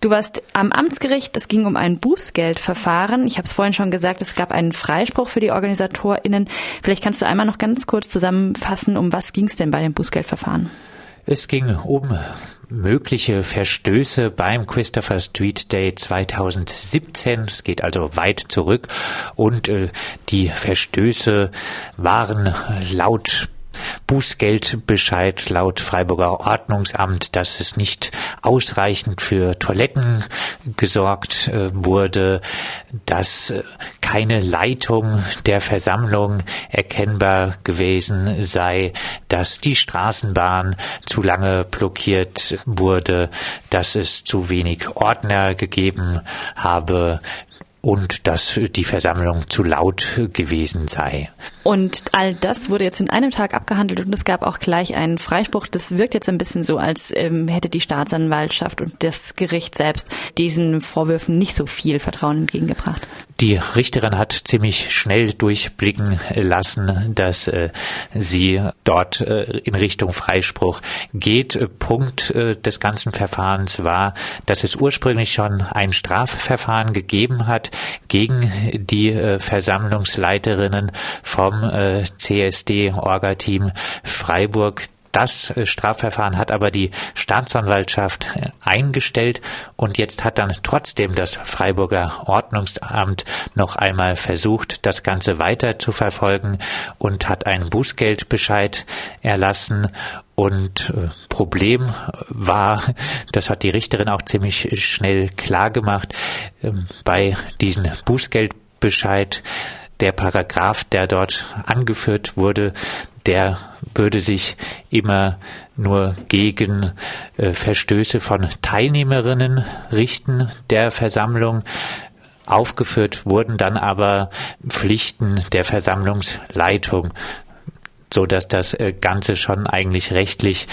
Du warst am Amtsgericht, es ging um ein Bußgeldverfahren. Ich habe es vorhin schon gesagt, es gab einen Freispruch für die OrganisatorInnen. Vielleicht kannst du einmal noch ganz kurz zusammenfassen, um was ging es denn bei dem Bußgeldverfahren? Es ging um mögliche Verstöße beim Christopher Street Day 2017. Es geht also weit zurück und äh, die Verstöße waren laut Bußgeldbescheid laut Freiburger Ordnungsamt, dass es nicht ausreichend für Toiletten gesorgt äh, wurde, dass äh, keine Leitung der Versammlung erkennbar gewesen sei, dass die Straßenbahn zu lange blockiert wurde, dass es zu wenig Ordner gegeben habe, und dass die Versammlung zu laut gewesen sei. Und all das wurde jetzt in einem Tag abgehandelt und es gab auch gleich einen Freispruch. Das wirkt jetzt ein bisschen so, als ähm, hätte die Staatsanwaltschaft und das Gericht selbst diesen Vorwürfen nicht so viel Vertrauen entgegengebracht. Die Richterin hat ziemlich schnell durchblicken lassen, dass äh, sie dort äh, in Richtung Freispruch geht. Punkt äh, des ganzen Verfahrens war, dass es ursprünglich schon ein Strafverfahren gegeben hat gegen die Versammlungsleiterinnen vom CSD-Orga-Team Freiburg. Das äh, Strafverfahren hat aber die Staatsanwaltschaft äh, eingestellt und jetzt hat dann trotzdem das Freiburger Ordnungsamt noch einmal versucht, das Ganze weiter zu verfolgen und hat einen Bußgeldbescheid erlassen. Und äh, Problem war, das hat die Richterin auch ziemlich schnell klar gemacht, ähm, bei diesem Bußgeldbescheid der Paragraph, der dort angeführt wurde, der würde sich immer nur gegen äh, Verstöße von Teilnehmerinnen richten der Versammlung. Aufgeführt wurden dann aber Pflichten der Versammlungsleitung so dass das äh, Ganze schon eigentlich rechtlich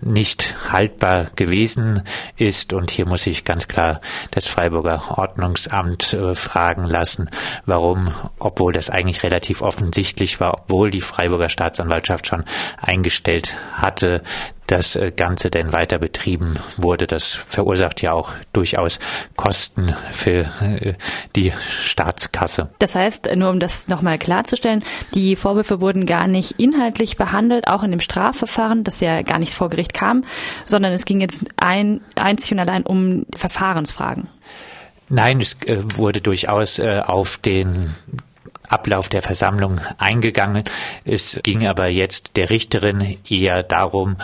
nicht haltbar gewesen ist. Und hier muss ich ganz klar das Freiburger Ordnungsamt äh, fragen lassen, warum, obwohl das eigentlich relativ offensichtlich war, obwohl die Freiburger Staatsanwaltschaft schon eingestellt hatte, das äh, Ganze denn weiter betrieben wurde. Das verursacht ja auch durchaus Kosten für äh, die Staatskasse. Das heißt, nur um das nochmal klarzustellen, die Vorwürfe wurden gar nicht inhaltlich behandelt, auch in dem Strafverfahren, das ja gar nicht vor Gericht kam, sondern es ging jetzt ein, einzig und allein um Verfahrensfragen. Nein, es äh, wurde durchaus auf den Ablauf der Versammlung eingegangen. Es ging aber jetzt der Richterin eher darum,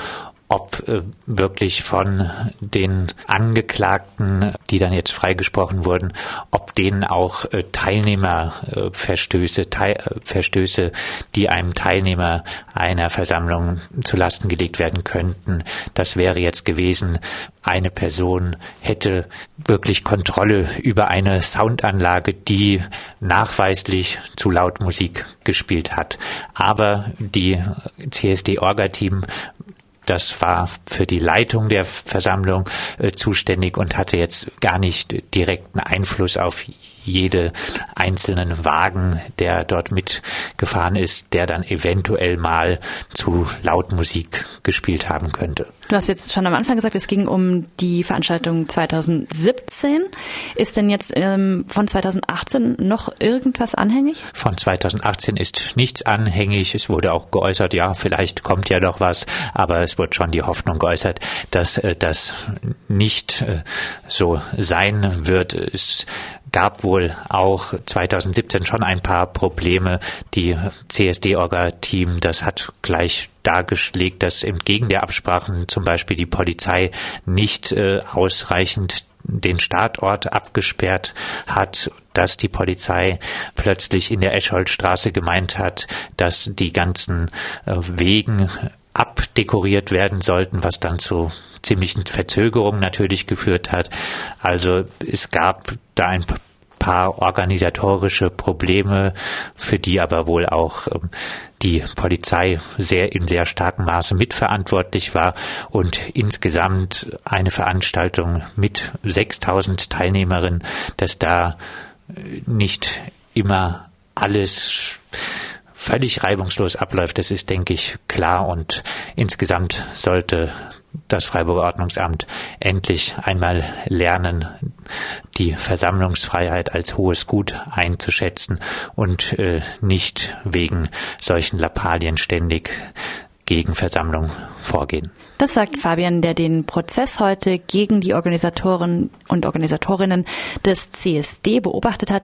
ob äh, wirklich von den Angeklagten, die dann jetzt freigesprochen wurden, ob denen auch äh, Teilnehmerverstöße, Teil, äh, Verstöße, die einem Teilnehmer einer Versammlung zu Lasten gelegt werden könnten. Das wäre jetzt gewesen, eine Person hätte wirklich Kontrolle über eine Soundanlage, die nachweislich zu laut Musik gespielt hat. Aber die CSD-Orga-Team das war für die Leitung der Versammlung äh, zuständig und hatte jetzt gar nicht direkten Einfluss auf jede einzelnen Wagen, der dort mitgefahren ist, der dann eventuell mal zu laut Musik gespielt haben könnte. Du hast jetzt schon am Anfang gesagt, es ging um die Veranstaltung 2017. Ist denn jetzt ähm, von 2018 noch irgendwas anhängig? Von 2018 ist nichts anhängig. Es wurde auch geäußert, ja, vielleicht kommt ja doch was, aber es wurde schon die Hoffnung geäußert, dass äh, das nicht äh, so sein wird. Es gab wohl auch 2017 schon ein paar Probleme. Die CSD-Orga-Team, das hat gleich dargelegt, dass entgegen der Absprachen zum Beispiel die Polizei nicht äh, ausreichend den Startort abgesperrt hat, dass die Polizei plötzlich in der Escholtstraße gemeint hat, dass die ganzen äh, Wegen abdekoriert werden sollten, was dann zu ziemlichen Verzögerungen natürlich geführt hat. Also es gab da ein paar organisatorische Probleme, für die aber wohl auch ähm, die Polizei sehr in sehr starkem Maße mitverantwortlich war und insgesamt eine Veranstaltung mit 6000 Teilnehmerinnen, dass da äh, nicht immer alles völlig reibungslos abläuft, das ist, denke ich, klar und insgesamt sollte das Freiburger Ordnungsamt endlich einmal lernen, die Versammlungsfreiheit als hohes Gut einzuschätzen und äh, nicht wegen solchen Lappalien ständig gegen Versammlung vorgehen. Das sagt Fabian, der den Prozess heute gegen die Organisatoren und Organisatorinnen des CSD beobachtet hat.